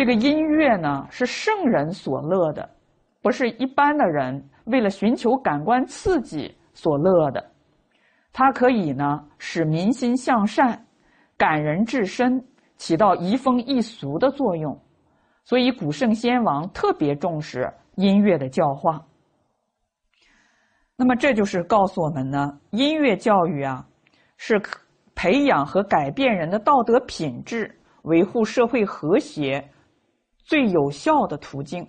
这个音乐呢是圣人所乐的，不是一般的人为了寻求感官刺激所乐的。它可以呢使民心向善，感人至深，起到移风易俗的作用。所以古圣先王特别重视音乐的教化。那么这就是告诉我们呢，音乐教育啊，是培养和改变人的道德品质，维护社会和谐最有效的途径。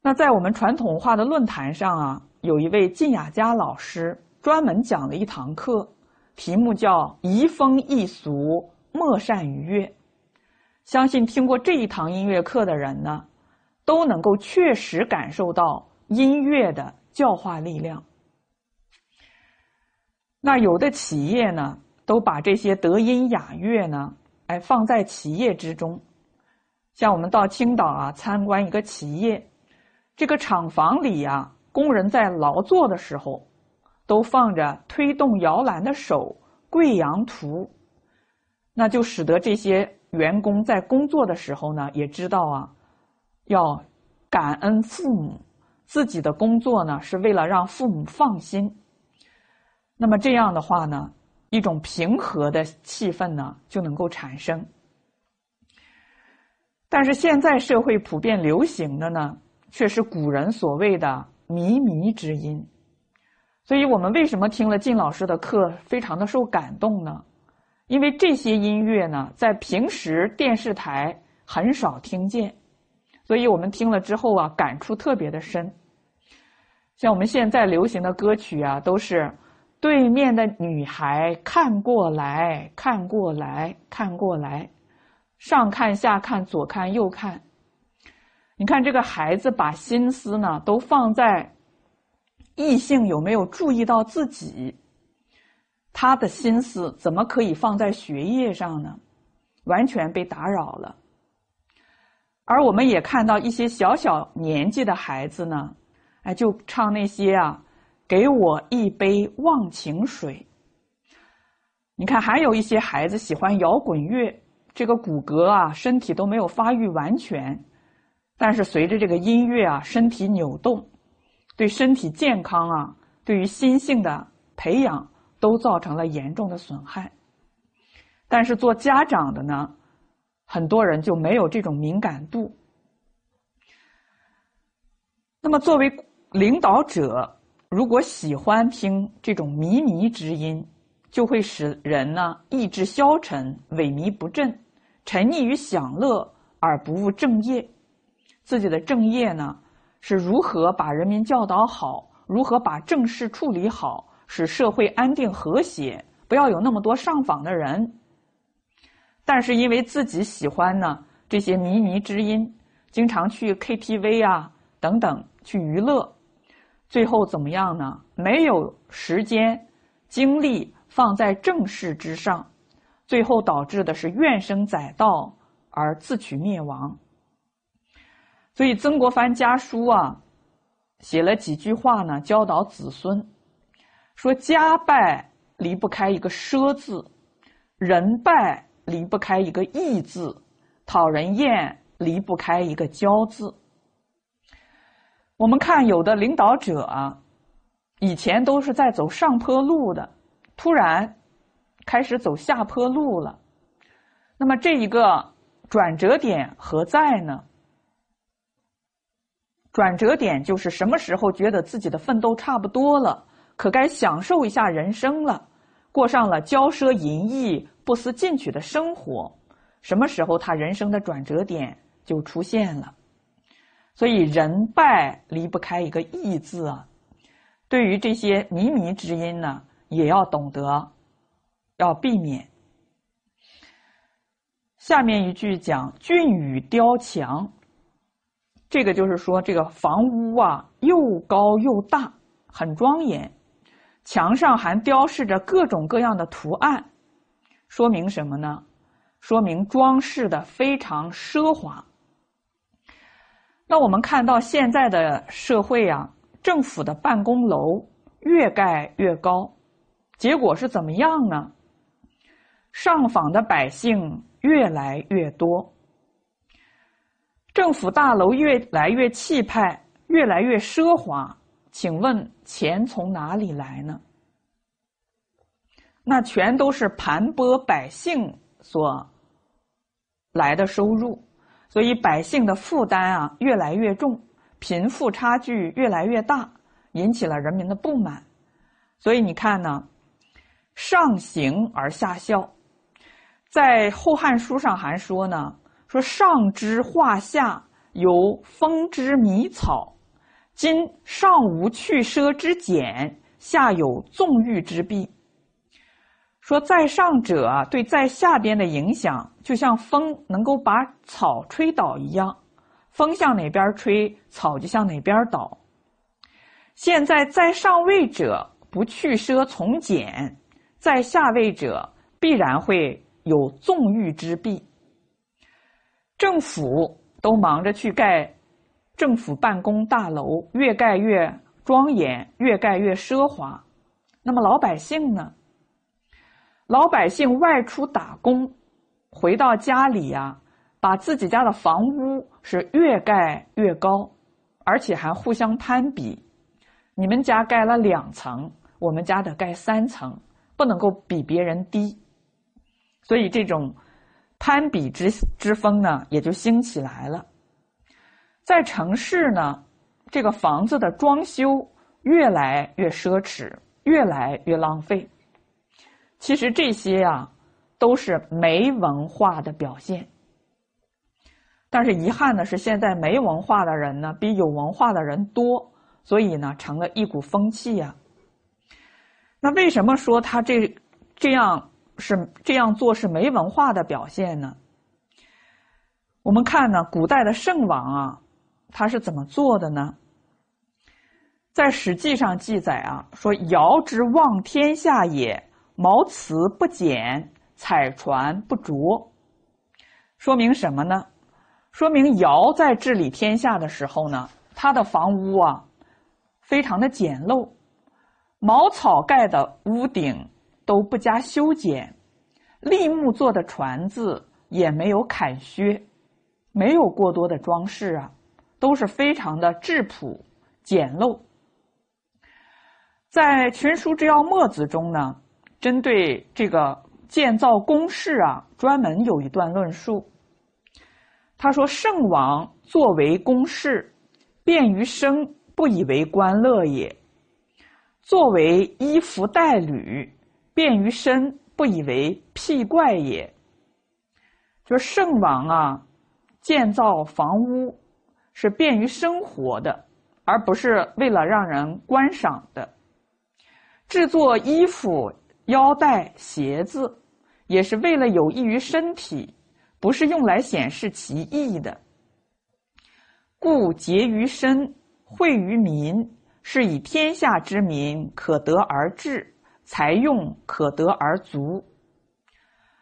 那在我们传统文化的论坛上啊，有一位晋雅佳老师专门讲了一堂课，题目叫“移风易俗，莫善于乐”。相信听过这一堂音乐课的人呢，都能够确实感受到。音乐的教化力量。那有的企业呢，都把这些德音雅乐呢，哎，放在企业之中。像我们到青岛啊，参观一个企业，这个厂房里呀，工人在劳作的时候，都放着推动摇篮的手、贵阳图，那就使得这些员工在工作的时候呢，也知道啊，要感恩父母。自己的工作呢，是为了让父母放心。那么这样的话呢，一种平和的气氛呢就能够产生。但是现在社会普遍流行的呢，却是古人所谓的靡靡之音。所以我们为什么听了靳老师的课非常的受感动呢？因为这些音乐呢，在平时电视台很少听见。所以我们听了之后啊，感触特别的深。像我们现在流行的歌曲啊，都是对面的女孩看过来看过来看过来，上看下看左看右看。你看这个孩子把心思呢都放在异性有没有注意到自己，他的心思怎么可以放在学业上呢？完全被打扰了。而我们也看到一些小小年纪的孩子呢，哎，就唱那些啊，给我一杯忘情水。你看，还有一些孩子喜欢摇滚乐，这个骨骼啊，身体都没有发育完全，但是随着这个音乐啊，身体扭动，对身体健康啊，对于心性的培养都造成了严重的损害。但是做家长的呢？很多人就没有这种敏感度。那么，作为领导者，如果喜欢听这种靡靡之音，就会使人呢意志消沉、萎靡不振，沉溺于享乐而不务正业。自己的正业呢，是如何把人民教导好，如何把政事处理好，使社会安定和谐，不要有那么多上访的人。但是因为自己喜欢呢这些靡靡之音，经常去 KTV 啊等等去娱乐，最后怎么样呢？没有时间精力放在正事之上，最后导致的是怨声载道而自取灭亡。所以曾国藩家书啊写了几句话呢，教导子孙说：家败离不开一个奢字，人败。离不开一个义字，讨人厌离不开一个骄字。我们看有的领导者啊，以前都是在走上坡路的，突然开始走下坡路了。那么这一个转折点何在呢？转折点就是什么时候觉得自己的奋斗差不多了，可该享受一下人生了，过上了骄奢淫逸。不思进取的生活，什么时候他人生的转折点就出现了？所以人败离不开一个义字啊。对于这些靡靡之音呢，也要懂得要避免。下面一句讲俊宇雕墙，这个就是说这个房屋啊又高又大，很庄严，墙上还雕饰着各种各样的图案。说明什么呢？说明装饰的非常奢华。那我们看到现在的社会啊，政府的办公楼越盖越高，结果是怎么样呢？上访的百姓越来越多，政府大楼越来越气派，越来越奢华，请问钱从哪里来呢？那全都是盘剥百姓所来的收入，所以百姓的负担啊越来越重，贫富差距越来越大，引起了人民的不满。所以你看呢，上行而下效，在《后汉书》上还说呢，说上之化下有风之弥草，今上无去奢之俭，下有纵欲之弊。说在上者对在下边的影响，就像风能够把草吹倒一样，风向哪边吹，草就向哪边倒。现在在上位者不去奢从简，在下位者必然会有纵欲之弊。政府都忙着去盖政府办公大楼，越盖越庄严，越盖越奢华。那么老百姓呢？老百姓外出打工，回到家里呀，把自己家的房屋是越盖越高，而且还互相攀比。你们家盖了两层，我们家得盖三层，不能够比别人低。所以这种攀比之之风呢，也就兴起来了。在城市呢，这个房子的装修越来越奢侈，越来越浪费。其实这些呀，都是没文化的表现。但是遗憾的是，现在没文化的人呢，比有文化的人多，所以呢，成了一股风气呀。那为什么说他这这样是这样做是没文化的表现呢？我们看呢，古代的圣王啊，他是怎么做的呢？在《史记》上记载啊，说尧之望天下也。毛瓷不简，彩船不着，说明什么呢？说明尧在治理天下的时候呢，他的房屋啊，非常的简陋，茅草盖的屋顶都不加修剪，立木做的船子也没有砍削，没有过多的装饰啊，都是非常的质朴简陋。在《群书之要墨子》中呢。针对这个建造宫室啊，专门有一段论述。他说：“圣王作为宫室，便于生，不以为官乐也；作为衣服带履，便于身，不以为辟怪也。”就是圣王啊，建造房屋是便于生活的，而不是为了让人观赏的。制作衣服。腰带、鞋子，也是为了有益于身体，不是用来显示其意的。故节于身，惠于民，是以天下之民可得而治，财用可得而足。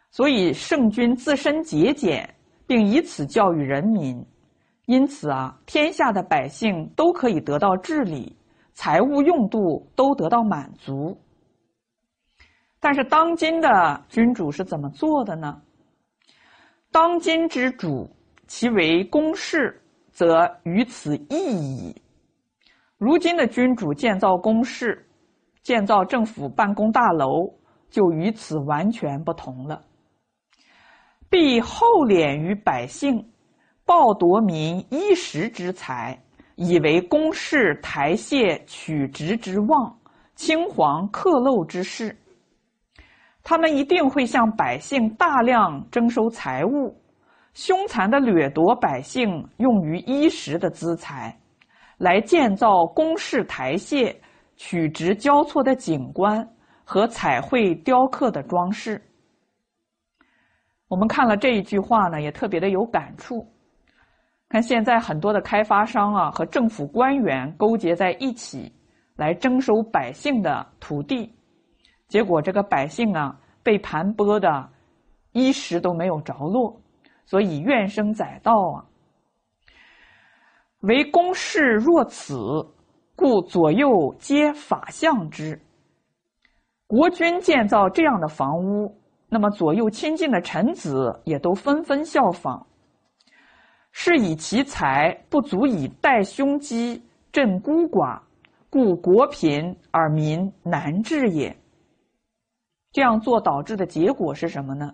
所以圣君自身节俭，并以此教育人民，因此啊，天下的百姓都可以得到治理，财务用度都得到满足。但是当今的君主是怎么做的呢？当今之主，其为公事，则于此异矣。如今的君主建造宫室，建造政府办公大楼，就与此完全不同了。必厚敛于百姓，暴夺民衣食之财，以为公室台榭取直之望，青黄克漏之事。他们一定会向百姓大量征收财物，凶残的掠夺百姓用于衣食的资财，来建造宫室台榭、曲直交错的景观和彩绘雕刻的装饰。我们看了这一句话呢，也特别的有感触。看现在很多的开发商啊和政府官员勾结在一起，来征收百姓的土地。结果，这个百姓啊，被盘剥的，衣食都没有着落，所以怨声载道啊。为公事若此，故左右皆法相之。国君建造这样的房屋，那么左右亲近的臣子也都纷纷效仿。是以其财不足以代凶饥、赈孤寡，故国贫而民难治也。这样做导致的结果是什么呢？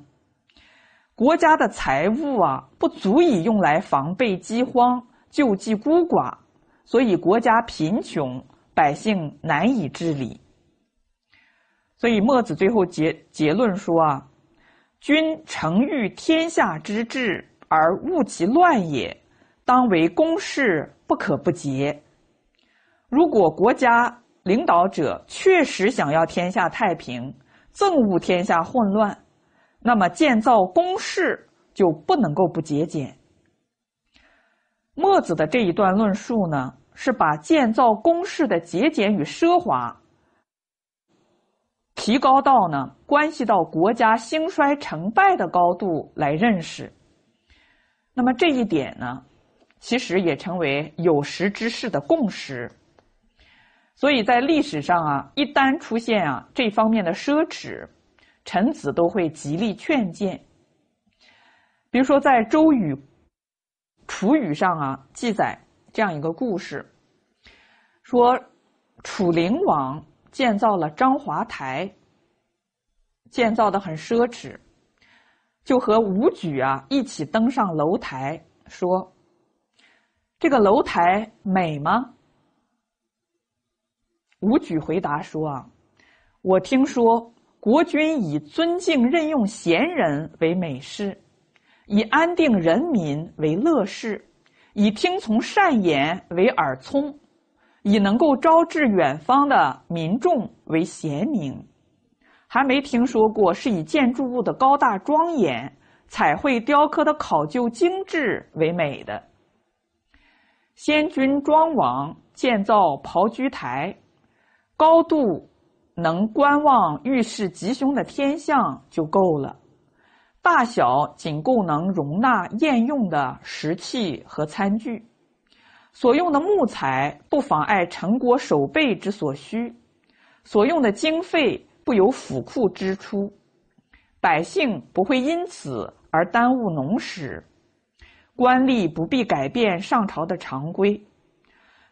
国家的财物啊，不足以用来防备饥荒、救济孤寡，所以国家贫穷，百姓难以治理。所以墨子最后结结论说啊：“君诚欲天下之治而务其乱也，当为公事，不可不节。”如果国家领导者确实想要天下太平，憎恶天下混乱。那么建造宫室就不能够不节俭。墨子的这一段论述呢，是把建造宫室的节俭与奢华提高到呢关系到国家兴衰成败的高度来认识。那么这一点呢，其实也成为有识之士的共识。所以在历史上啊，一旦出现啊这方面的奢侈。臣子都会极力劝谏。比如说，在《周语》《楚语》上啊，记载这样一个故事：说楚灵王建造了章华台，建造的很奢侈，就和武举啊一起登上楼台，说：“这个楼台美吗？”武举回答说：“啊，我听说。”国君以尊敬任用贤人为美事，以安定人民为乐事，以听从善言为耳聪，以能够招致远方的民众为贤明。还没听说过是以建筑物的高大庄严、彩绘雕刻的考究精致为美的。先君庄王建造庖居台，高度。能观望遇事吉凶的天象就够了，大小仅够能容纳宴用的食器和餐具，所用的木材不妨碍成国守备之所需，所用的经费不由府库支出，百姓不会因此而耽误农时，官吏不必改变上朝的常规。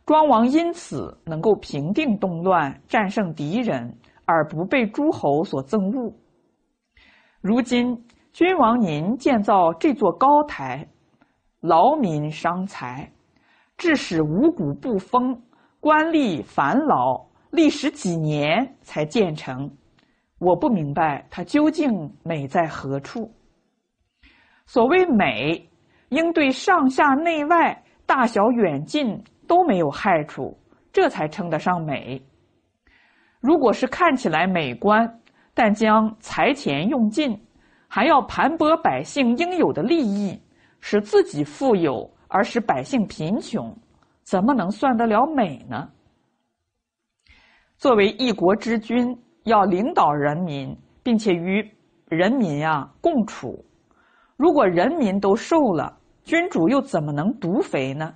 庄王因此能够平定动乱，战胜敌人，而不被诸侯所憎恶。如今君王您建造这座高台，劳民伤财，致使五谷不丰，官吏烦劳，历时几年才建成。我不明白它究竟美在何处。所谓美，应对上下内外、大小远近。都没有害处，这才称得上美。如果是看起来美观，但将财钱用尽，还要盘剥百姓应有的利益，使自己富有而使百姓贫穷，怎么能算得了美呢？作为一国之君，要领导人民，并且与人民啊共处，如果人民都瘦了，君主又怎么能独肥呢？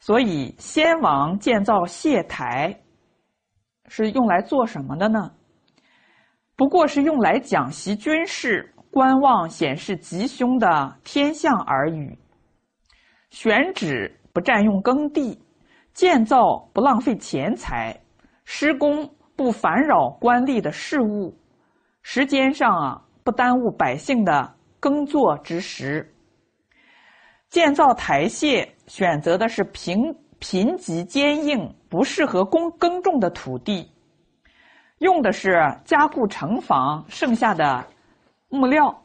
所以，先王建造谢台，是用来做什么的呢？不过是用来讲习军事、观望、显示吉凶的天象而已。选址不占用耕地，建造不浪费钱财，施工不烦扰官吏的事务，时间上啊不耽误百姓的耕作之时。建造台榭选择的是贫贫瘠坚硬、不适合耕耕种的土地，用的是加固城防剩下的木料。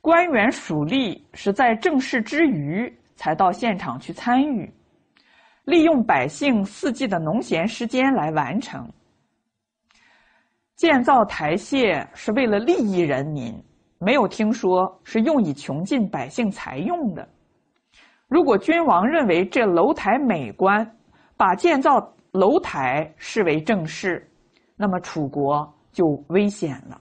官员属吏是在正事之余才到现场去参与，利用百姓四季的农闲时间来完成。建造台榭是为了利益人民，没有听说是用以穷尽百姓财用的。如果君王认为这楼台美观，把建造楼台视为正事，那么楚国就危险了。